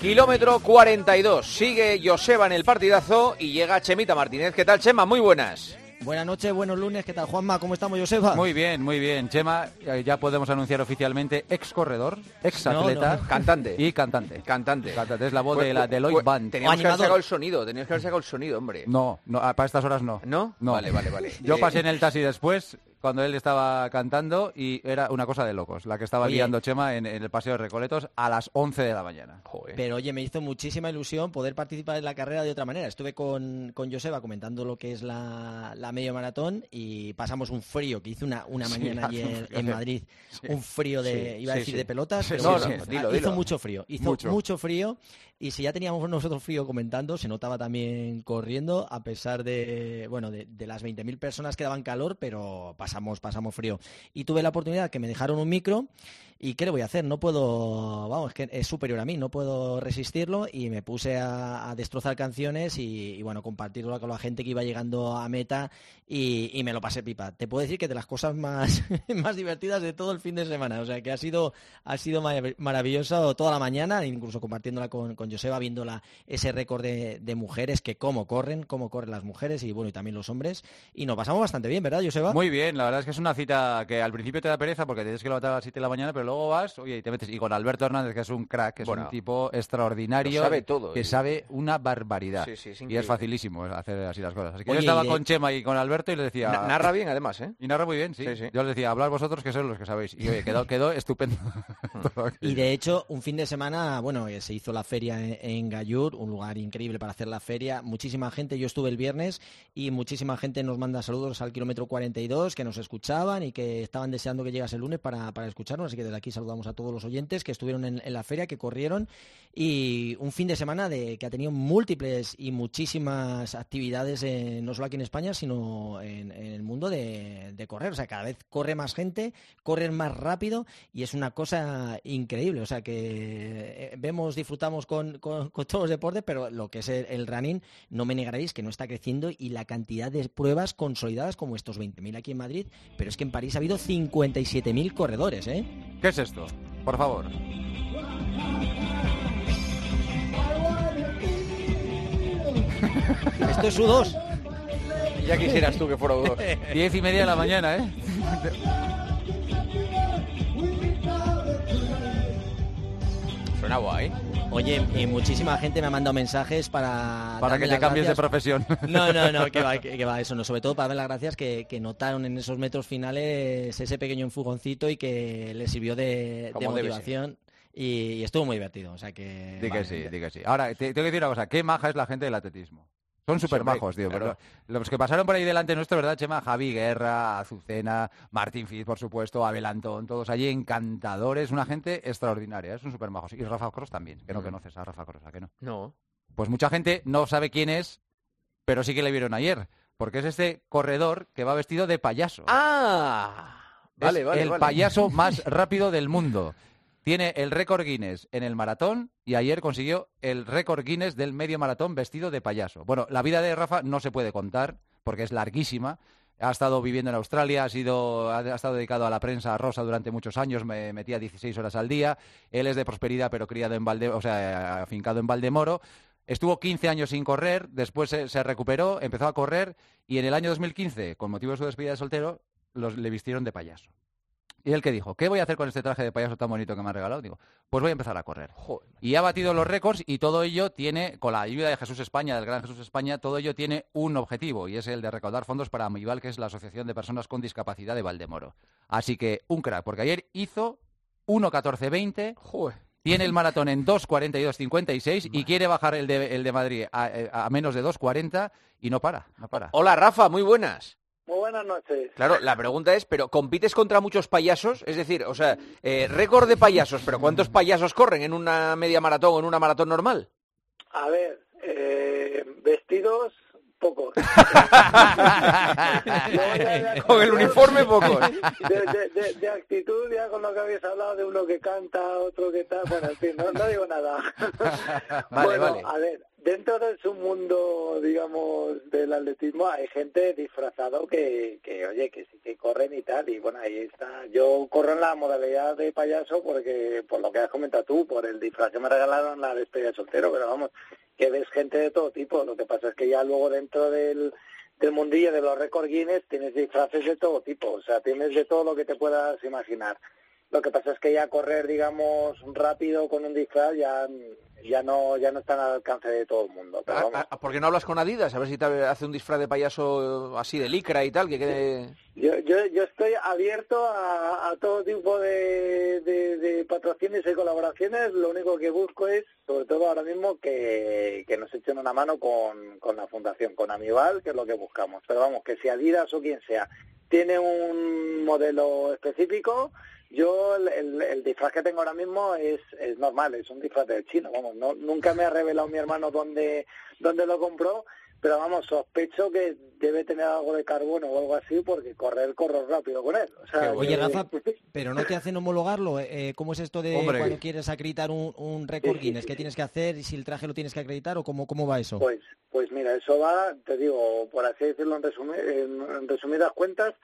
Kilómetro 42. Sigue Joseba en el partidazo y llega Chemita Martínez. ¿Qué tal, Chema? Muy buenas. Buenas noches, buenos lunes. ¿Qué tal, Juanma? ¿Cómo estamos, Joseba? Muy bien, muy bien. Chema, eh, ya podemos anunciar oficialmente ex corredor, ex atleta, No, no. Cantante. y cantante. Cantante. Cantante, es la voz Pues, de la Deloitte pues, Band. Teníamos que haber sacado el sonido, teníamos que haber sacado el sonido, hombre. No, no, para estas horas no. ¿No? No. Vale, vale, vale. Yo Eh, pasé en el taxi después, cuando él estaba cantando, y era una cosa de locos, la que estaba Oye. guiando Chema en, en el Paseo de Recoletos a las 11 de la mañana. Joder. Pero oye, me hizo muchísima ilusión poder participar en la carrera de otra manera. Estuve con, con Joseba comentando lo que es la, la medio maratón y pasamos un frío que hizo una, una Sí, mañana allí un en, sí. Madrid. Sí. Un frío de, Sí, iba a sí, decir sí. de pelotas, Sí, pero sí, bueno, sí. ah, Dilo, hizo dilo. mucho frío. Hizo Mucho. mucho frío y si ya teníamos nosotros frío comentando, se notaba también corriendo a pesar de, bueno, de, de las 20.000 personas que daban calor, pero pasamos, pasamos frío. Y tuve la oportunidad que me dejaron un micro y ¿qué le voy a hacer? No puedo, vamos, es que es superior a mí, no puedo resistirlo y me puse a, destrozar canciones y, y, bueno, compartirlo con la gente que iba llegando a meta y, y me lo pasé pipa. Te puedo decir que de las cosas más, más divertidas de todo el fin de semana, o sea que ha sido, ha sido marav- maravilloso toda la mañana, incluso compartiéndola con Joseba, viéndola ese récord de, de mujeres, que cómo corren, cómo corren las mujeres y bueno, y también los hombres. Y nos pasamos bastante bien, ¿verdad, Joseba? Muy bien, la verdad es que es una cita que al principio te da pereza porque tienes que levantar a las 7 de la mañana, pero luego vas, oye, y te metes. Y con Alberto Hernández, que es un crack, que es Bueno, un tipo extraordinario. sabe todo, Que y- sabe una barbaridad. Sí, sí, es y es facilísimo hacer así las cosas. Así que Oye, yo estaba y de- con Chema y con Alberto y le decía... Na- narra bien, además, ¿eh? Y narra muy bien, sí. Sí, sí. Yo les decía, hablar vosotros que sois los que sabéis. Y oye, quedó, quedó estupendo. Y de hecho, un fin de semana, bueno, eh, se hizo la feria en, en Gallur, un lugar increíble para hacer la feria. Muchísima gente, yo estuve el viernes y muchísima gente nos manda saludos al kilómetro 42, que nos escuchaban y que estaban deseando que llegase el lunes para, para escucharnos. Así que desde aquí saludamos a todos los oyentes que estuvieron en, la feria, que corrieron. Y un fin de semana de, que ha tenido múltiples y muchísimas actividades, eh, no solo aquí en España, sino en, el mundo de, de correr. O sea, cada vez corre más gente, corren más rápido y es una cosa increíble. O sea, que eh, vemos, disfrutamos con, con- con todos los deportes, pero lo que es el, el running, no me negaréis que no está creciendo y la cantidad de pruebas consolidadas como estos 20.000 aquí en Madrid, pero es que en París ha habido 57.000 corredores, ¿eh? ¿Qué es esto? Por favor. Esto es U2. Ya quisieras tú que fuera dos. Diez y media de la mañana, ¿eh? Suena guay. Oye, y muchísima gente me ha mandado mensajes para... Para que te cambies de profesión. No, no, no, que va, que, que va, eso no. Sobre todo para dar las gracias que, que notaron en esos metros finales ese pequeño enfugoncito y que les sirvió de, motivación. Y, y estuvo muy divertido. O sea que. Di que sí, di que sí. Ahora, te, tengo que decir una cosa. Qué maja es la gente del atletismo. Son súper majos, tío. claro. pero Los que pasaron por ahí delante nuestro, ¿verdad, Chema? Javi Guerra, Azucena, Martín Fiz, por supuesto, Abel Antón, todos allí encantadores. Una gente extraordinaria, son súper majos. Y Rafa Cross también, que no Mm. conoces a Rafa Cross, ¿a que no? No. Pues mucha gente no sabe quién es, pero sí que le vieron ayer. Porque es este corredor que va vestido de payaso. ¡Ah! Vale, Es vale, el vale. payaso más rápido del mundo. Tiene el récord Guinness en el maratón y ayer consiguió el récord Guinness del medio maratón vestido de payaso. Bueno, la vida de Rafa no se puede contar porque es larguísima. Ha estado viviendo en Australia, ha, sido, ha estado dedicado a la prensa rosa durante muchos años, me metía 16 horas al día. Él es de prosperidad, pero criado en Valde, o sea, afincado en Valdemoro. Estuvo 15 años sin correr, después se, recuperó, empezó a correr y en el año 2015, con motivo de su despedida de soltero, los, le vistieron de payaso. Y él que dijo, ¿qué voy a hacer con este traje de payaso tan bonito que me han regalado? Digo, pues voy a empezar a correr. Joder. Y ha batido los récords y todo ello tiene, con la ayuda de Jesús España, del Gran Jesús España, todo ello tiene un objetivo y es el de recaudar fondos para Amival, que es la Asociación de Personas con Discapacidad de Valdemoro. Así que un crack, porque ayer hizo 1.14.20, Joder. tiene el maratón en 2.42.56 y quiere bajar el de, el de Madrid a, a menos de 2.40 y no para, no para. Hola, Rafa, muy buenas. Muy buenas noches. Claro, la pregunta es, ¿pero compites contra muchos payasos? Es decir, o sea, eh, récord de payasos, pero ¿cuántos payasos corren en una media maratón o en una maratón normal? A ver, eh, vestidos, pocos. Con el uniforme, pocos. De, de- de- de actitud, ya con lo que habéis hablado de uno que canta, otro que tal, bueno, en fin, no, no digo nada. Vale, bueno, vale. a ver, dentro de su mundo, digamos, del atletismo hay gente disfrazado que, que, oye, que sí que corren y tal. Y bueno, ahí está. Yo corro en la modalidad de payaso porque, por lo que has comentado tú, por el disfraz que me regalaron la despedida de soltero, pero vamos, que ves gente de todo tipo. Lo que pasa es que ya luego dentro del, del mundillo de los récord Guinness tienes disfraces de todo tipo. O sea, tienes de todo lo que te puedas imaginar. Lo que pasa es que ya correr, digamos, rápido con un disfraz ya ya no ya no están al alcance de todo el mundo. Pero Ah, vamos. ah, ¿Por qué no hablas con Adidas? A ver si te hace un disfraz de payaso así de licra y tal, que quede... Yo, yo, yo estoy abierto a, a todo tipo de, de, de patrocinios y colaboraciones. Lo único que busco es, sobre todo ahora mismo, que, que nos echen una mano con, con la fundación, con Amival, que es lo que buscamos. Pero vamos, que si Adidas o quien sea tiene un modelo específico, yo el, el, el disfraz que tengo ahora mismo es, es normal, es un disfraz de chino. Vamos, no, nunca me ha revelado mi hermano dónde, dónde lo compró, pero vamos, sospecho que debe tener algo de carbono o algo así porque correr, corro rápido con él. O sea, Oye, que- Rafa, pero ¿no te hacen homologarlo? Eh, ¿Cómo es esto de Hombre. cuando quieres acreditar un, un récord Sí, Guinness? sí, ¿Qué sí. tienes que hacer y si el traje lo tienes que acreditar o cómo, cómo va eso? Pues, pues mira, eso va, te digo, por así decirlo en, resumi- en- en resumidas cuentas,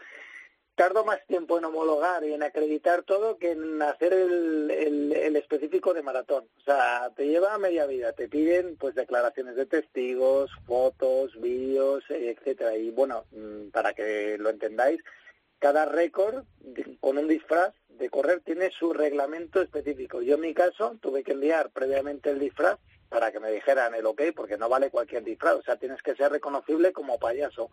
tardo más tiempo en homologar y en acreditar todo que en hacer el, el, el específico de maratón. O sea, te lleva media vida, te piden pues declaraciones de testigos, fotos, vídeos, etcétera. Y bueno, mm, para que lo entendáis, cada récord con un disfraz de correr tiene su reglamento específico. Yo en mi caso tuve que enviar previamente el disfraz para que me dijeran el ok, porque no vale cualquier disfraz, o sea, tienes que ser reconocible como payaso.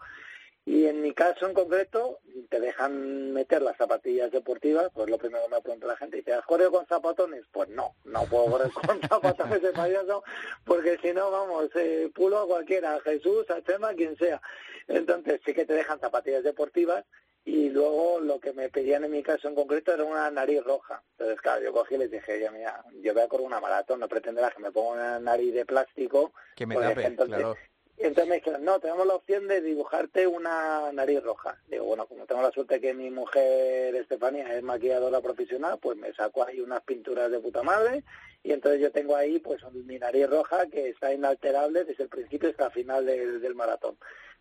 Y en mi caso en concreto, te dejan meter las zapatillas deportivas, pues lo primero que me pregunta la gente, dice, ¿has corrido con zapatones? Pues no, no puedo correr con zapatones de payaso, porque si no, vamos, eh, pulo a cualquiera, a Jesús, a Chema, quien sea. Entonces sí que te dejan zapatillas deportivas, y luego lo que me pedían en mi caso en concreto era una nariz roja. Entonces, claro, yo cogí y les dije, ya mira, yo voy a correr una maratón, no pretenderás que me ponga una nariz de plástico. Que me tape, entonces, claro. Entonces me no, tenemos la opción de dibujarte una nariz roja. Digo, bueno, como tengo la suerte que mi mujer Estefanía es maquilladora profesional, pues me saco ahí unas pinturas de puta madre y entonces yo tengo ahí pues mi nariz roja que está inalterable desde el principio hasta el final del, maratón.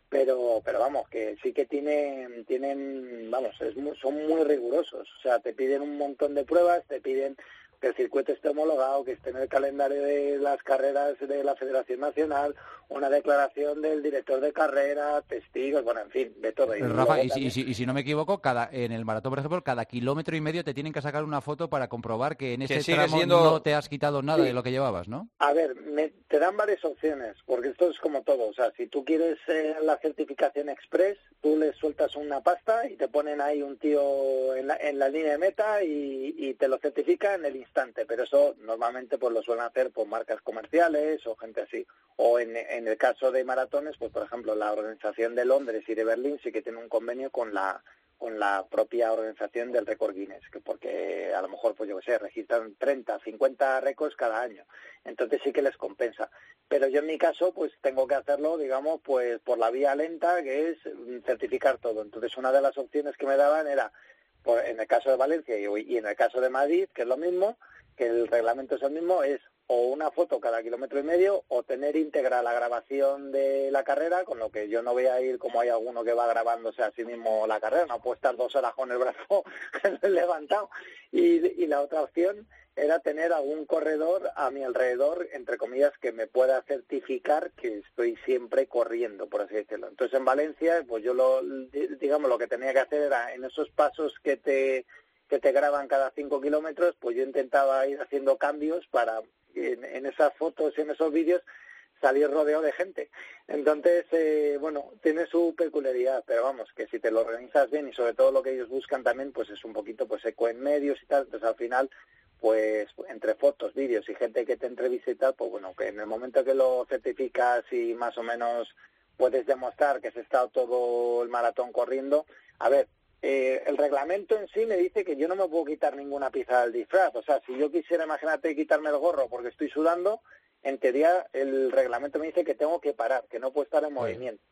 Pero, pero vamos, que sí que tienen, tienen, vamos, es son muy rigurosos. O sea, te piden un montón de pruebas, te piden que el circuito esté homologado, que esté en el calendario de las carreras de la Federación Nacional, una declaración del director de carrera, testigos, bueno, en fin, de todo. Y Pero, luego Rafa, y si, y si- y si no me equivoco, cada en el maratón, por ejemplo, cada kilómetro y medio te tienen que sacar una foto para comprobar que en ese sigue tramo siendo- no te has quitado nada Sí. de lo que llevabas, ¿no? A ver, me- te dan varias opciones, porque esto es como todo. O sea, si tú quieres eh, la certificación express, tú le sueltas una pasta y te ponen ahí un tío en la, en la línea de meta y, y te lo certifica en el instante. Pero eso normalmente pues lo suelen hacer por marcas comerciales o gente así. O en, en el caso de maratones, pues por ejemplo, la organización de Londres y de Berlín sí que tiene un convenio con la con la propia organización del récord Guinness, que porque a lo mejor, pues yo qué sé, registran 30, 50 récords cada año. Entonces sí que les compensa. Pero yo en mi caso, pues tengo que hacerlo, digamos, pues por la vía lenta, que es certificar todo. Entonces una de las opciones que me daban era, en el caso de Valencia y, en el caso de Madrid, que es lo mismo, que el reglamento es el mismo, es o una foto cada kilómetro y medio o tener íntegra la grabación de la carrera, con lo que yo no voy a ir como hay alguno que va grabándose a sí mismo la carrera, no puedo estar dos horas con el brazo levantado. Y, la otra opción era tener algún corredor a mi alrededor, entre comillas, que me pueda certificar que estoy siempre corriendo, por así decirlo. Entonces en Valencia, pues yo lo, digamos, lo que tenía que hacer era en esos pasos que te que te graban cada cinco kilómetros, pues yo intentaba ir haciendo cambios para en, en esas fotos y en esos vídeos salir rodeado de gente. Entonces, eh, bueno, tiene su peculiaridad, pero vamos, que si te lo organizas bien y sobre todo lo que ellos buscan también, pues es un poquito pues eco en medios y tal, entonces al final, pues entre fotos, vídeos y gente que te entrevista y tal, pues bueno, que en el momento que lo certificas y más o menos puedes demostrar que has estado todo el maratón corriendo, a ver, eh, el reglamento en sí me dice que yo no me puedo quitar ninguna pieza del disfraz. O sea, si yo quisiera, imagínate, quitarme el gorro porque estoy sudando, en teoría el reglamento me dice que tengo que parar, que no puedo estar en movimiento.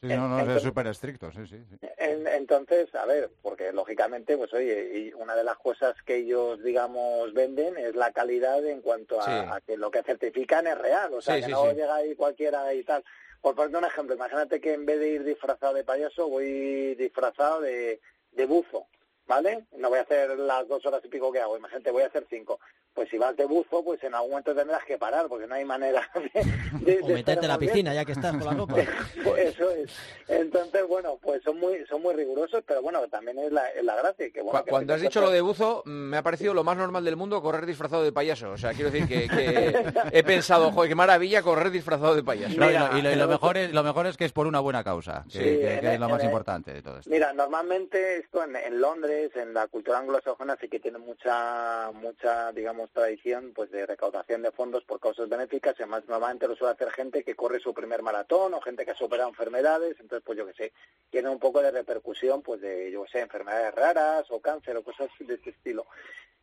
Sí, no, no, es súper estricto, sí, sí. entonces, a ver, porque lógicamente, pues oye, y una de las cosas que ellos, digamos, venden es la calidad en cuanto a, que lo que certifican es real, o sea, que no llega ahí cualquiera y tal. Por poner un ejemplo, imagínate que en vez de ir disfrazado de payaso, voy disfrazado de, de buzo, ¿vale? No voy a hacer las dos horas y pico que hago, imagínate, voy a hacer cinco pues si vas de buzo, pues en algún momento tendrás que parar, porque no hay manera de... o meterte en la piscina, ya que estás con la ropa. Eso es. Entonces, bueno, pues son muy son muy rigurosos, pero bueno, también es la, la gracia. Que, bueno, Cuando has dicho lo de buzo, me ha parecido lo más normal del mundo correr disfrazado de payaso. O sea, quiero decir que, he pensado, joder, qué maravilla correr disfrazado de payaso. y, lo, mejor es, lo mejor es que es por una buena causa, que, es lo más importante de todo esto. Mira, normalmente esto en, en Londres, en la cultura anglosajona, sí que tiene mucha, mucha, digamos, tradición pues de recaudación de fondos por causas benéficas y además normalmente lo suele hacer gente que corre su primer maratón o gente que ha superado enfermedades, entonces pues yo que sé, tiene un poco de repercusión pues de, yo que sé, enfermedades raras o cáncer o cosas de este estilo.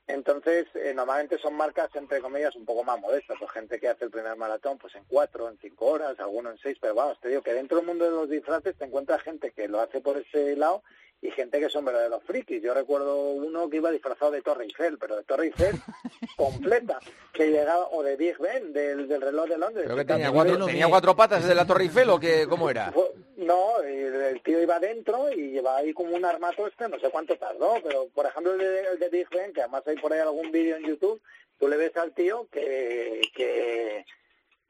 Entonces, eh, normalmente son marcas, entre comillas, un poco más modestas. Pues gente que hace el primer maratón pues en cuatro, en cinco horas, alguno en seis. Pero vamos, te digo que dentro del mundo de los disfraces te encuentras gente que lo hace por ese lado y gente que son verdaderos frikis. Yo recuerdo uno que iba disfrazado de Torre Eiffel, pero de Torre Eiffel completa, que llegaba, o de Big Ben, del, del reloj de Londres. ¿Pero que tenía, cuatro, ¿tenía cuatro patas de la Torre Eiffel o qué, cómo era? No, el, tío iba dentro y llevaba ahí como un armato este, no sé cuánto tardó, pero por ejemplo el de, el de Big Ben, que además hay por ahí algún vídeo en YouTube, tú le ves al tío que, que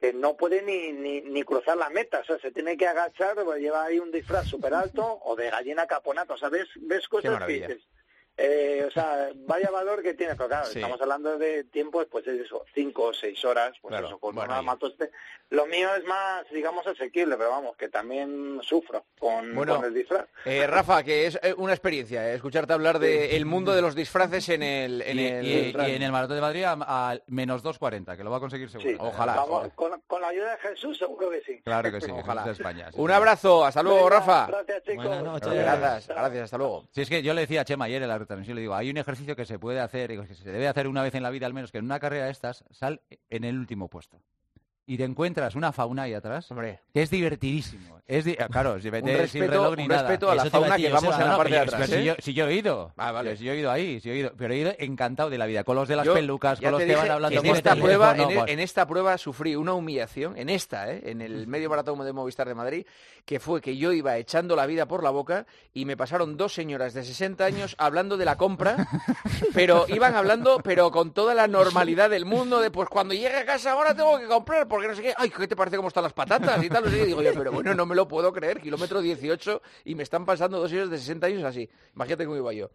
que no puede ni, ni, ni, cruzar la meta, o sea, se tiene que agachar, lleva ahí un disfraz súper alto o de gallina caponata, o sea, ves, ves cosas que dices, eh, o sea, vaya valor que tiene, pero claro, estamos hablando de tiempos, pues es eso, cinco o seis horas, pues eso, con bueno, matoste. Lo mío es más, digamos, asequible, pero vamos, que también sufro con, el disfraz. Eh, Rafa, que es eh, una experiencia escucharte hablar del mundo de los disfraces en el... En y, el... Y, en el Maratón de Madrid a, menos 2.40, que lo va a conseguir seguro. Ojalá. con, la ayuda de Jesús seguro que sí. Claro que sí, ojalá. De España, un abrazo, hasta luego, Rafa. Gracias, chicos. Gracias, gracias, hasta luego. Si es que yo le decía a Chema ayer en yo le digo, hay un ejercicio que se puede hacer, que se debe hacer una vez en la vida al menos, que en una carrera de estas sal en el último puesto y te encuentras una fauna ahí atrás, Hombre. que es divertidísimo. Es claro, si respeto, sin reloj ni respeto a la fauna que vamos en la parte de atrás. Si, ¿eh? yo, he ido, ah, vale. si yo he ido ahí, si he ido, pero he ido encantado de la vida, con los de las pelucas, con los que van hablando en esta prueba, e- en, esta prueba sufrí una humillación, en esta, ¿eh? en el medio maratón de Movistar de Madrid, que fue que yo iba echando la vida por la boca y me pasaron dos señoras de 60 años hablando de la compra, pero iban hablando, pero con toda la normalidad del mundo, de pues cuando llegue a casa ahora tengo que comprar, porque no sé qué, ay, ¿qué te parece cómo están las patatas y tal? No sé Digo yo, pero bueno, no me lo puedo creer, kilómetro 18 y me están pasando dos años de 60 años así. Imagínate cómo iba yo.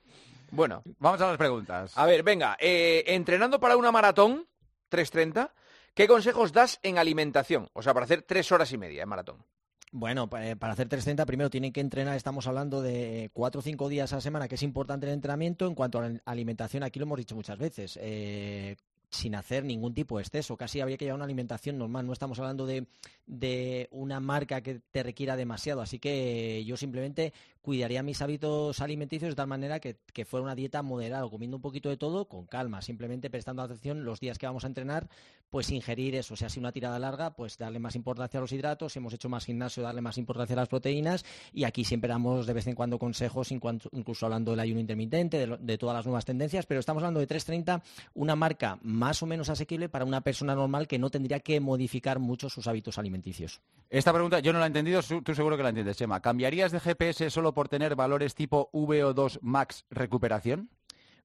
Bueno. Vamos a las preguntas. A ver, venga, eh, entrenando para una maratón, 3.30, ¿qué consejos das en alimentación? O sea, para hacer tres horas y media en maratón. Bueno, eh, para hacer 330 primero tienen que entrenar, estamos hablando de cuatro o cinco días a la semana, que es importante el entrenamiento. En cuanto a la alimentación, aquí lo hemos dicho muchas veces, eh, sin hacer ningún tipo de exceso. Casi habría que llevar una alimentación normal. No estamos hablando de, de, una marca que te requiera demasiado. Así que yo simplemente cuidaría mis hábitos alimenticios de tal manera que, que fuera una dieta moderada, comiendo un poquito de todo con calma, simplemente prestando atención los días que vamos a entrenar, pues ingerir eso. O sea, si una tirada larga, pues darle más importancia a los hidratos. Si hemos hecho más gimnasio, darle más importancia a las proteínas. Y aquí siempre damos de vez en cuando consejos, incluso hablando del ayuno intermitente, de, de todas las nuevas tendencias. Pero estamos hablando de 330, una marca más o menos asequible para una persona normal que no tendría que modificar mucho sus hábitos alimenticios. Esta pregunta yo no la he entendido, tú seguro que la entiendes, Chema. ¿Cambiarías de GPS solo por tener valores tipo VO2 max recuperación?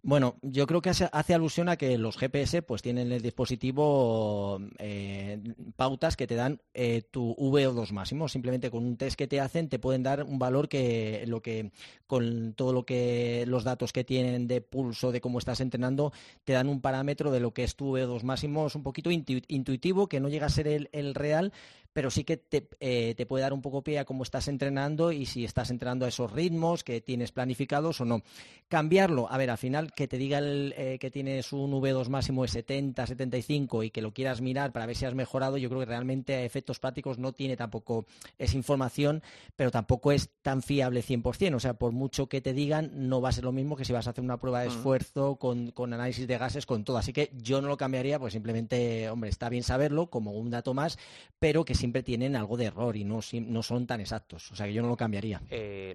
Bueno, yo creo que hace, alusión a que los GPS pues tienen en el dispositivo eh, pautas que te dan eh, tu VO2 máximo. Simplemente con un test que te hacen te pueden dar un valor que lo que con todo lo que los datos que tienen de pulso de cómo estás entrenando te dan un parámetro de lo que es tu VO2 máximo. Es un poquito intuitivo que no llega a ser el real, pero sí que eh, te, puede dar un poco pie a cómo estás entrenando y si estás entrenando a esos ritmos que tienes planificados o no. Cambiarlo, a ver, al final que te diga eh, que tienes un V2 máximo de 70, 75 y que lo quieras mirar para ver si has mejorado, yo creo que realmente a efectos prácticos no tiene tampoco esa información, pero tampoco es tan fiable 100%. O sea, por mucho que te digan, no va a ser lo mismo que si vas a hacer una prueba de mm. esfuerzo con, con análisis de gases, con todo. Así que yo no lo cambiaría, pues simplemente, hombre, está bien saberlo como un dato más, pero que si siempre tienen algo de error y no, no son tan exactos. O sea que yo no lo cambiaría. Eh,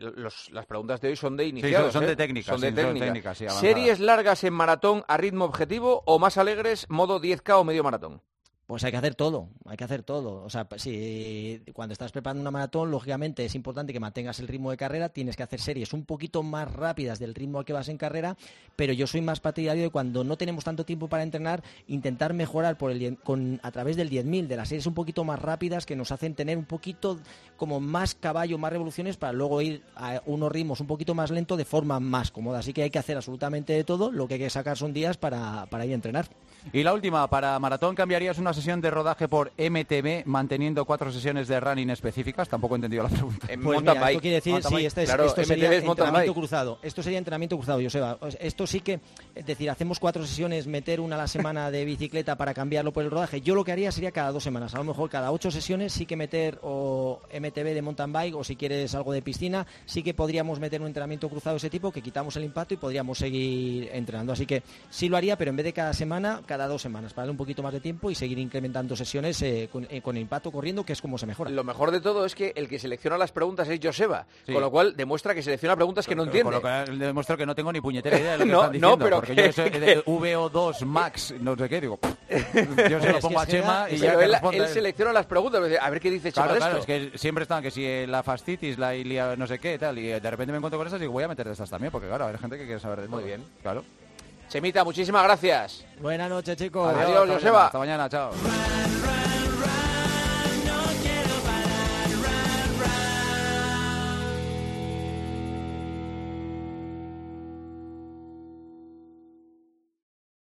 las preguntas de hoy son de iniciados. son, de ¿eh? técnicas. Son de técnicas. ¿Series largas en maratón a ritmo objetivo o más alegres modo 10K o medio maratón? Pues hay que hacer todo, hay que hacer todo. O sea, si cuando estás preparando una maratón, lógicamente es importante que mantengas el ritmo de carrera, tienes que hacer series un poquito más rápidas del ritmo al que vas en carrera, pero yo soy más partidario de cuando no tenemos tanto tiempo para entrenar, intentar mejorar por el, con, a través del 10.000, de las series un poquito más rápidas que nos hacen tener un poquito como más caballo, más revoluciones para luego ir a unos ritmos un poquito más lentos de forma más cómoda. Así que hay que hacer absolutamente de todo, lo que hay que sacar son días para, para ir a entrenar. Y la última, para maratón cambiarías una sesión de rodaje por MTB manteniendo cuatro sesiones de running específicas. Tampoco he entendido la pregunta. En pues esto quiere decir, sí, este esto sería entrenamiento cruzado. Esto sería entrenamiento cruzado, Joseba. Esto sí que, es decir, hacemos cuatro sesiones, meter una a la semana de bicicleta para cambiarlo por el rodaje. Yo lo que haría sería cada dos semanas. A lo mejor cada ocho sesiones sí que meter o MTB de mountain bike o si quieres algo de piscina, sí que podríamos meter un entrenamiento cruzado de ese tipo que quitamos el impacto y podríamos seguir entrenando. Así que sí lo haría, pero en vez de cada semana, cada dos semanas, para darle un poquito más de tiempo y seguir incrementando sesiones eh, eh, con, el impacto corriendo, que es como se mejora. Lo mejor de todo es que el que selecciona las preguntas es Joseba, con lo cual demuestra que selecciona preguntas que no entiende. Con lo que demuestra que no tengo ni puñetera idea de lo que están diciendo. No, pero porque yo soy de VO2 Max, no sé qué, digo, yo se lo pongo a Chema y ya él, él selecciona las preguntas, a ver qué dice Chema claro, claro, es que siempre están que si la fascitis, la ilia, no sé qué, tal, y de repente me encuentro con esas y digo, voy a meter de estas también, porque claro, hay gente que quiere saber de Muy bien. Claro. Chemita, muchísimas gracias. Buenas noches, chicos. Adiós, Joseba. Hasta mañana, chao.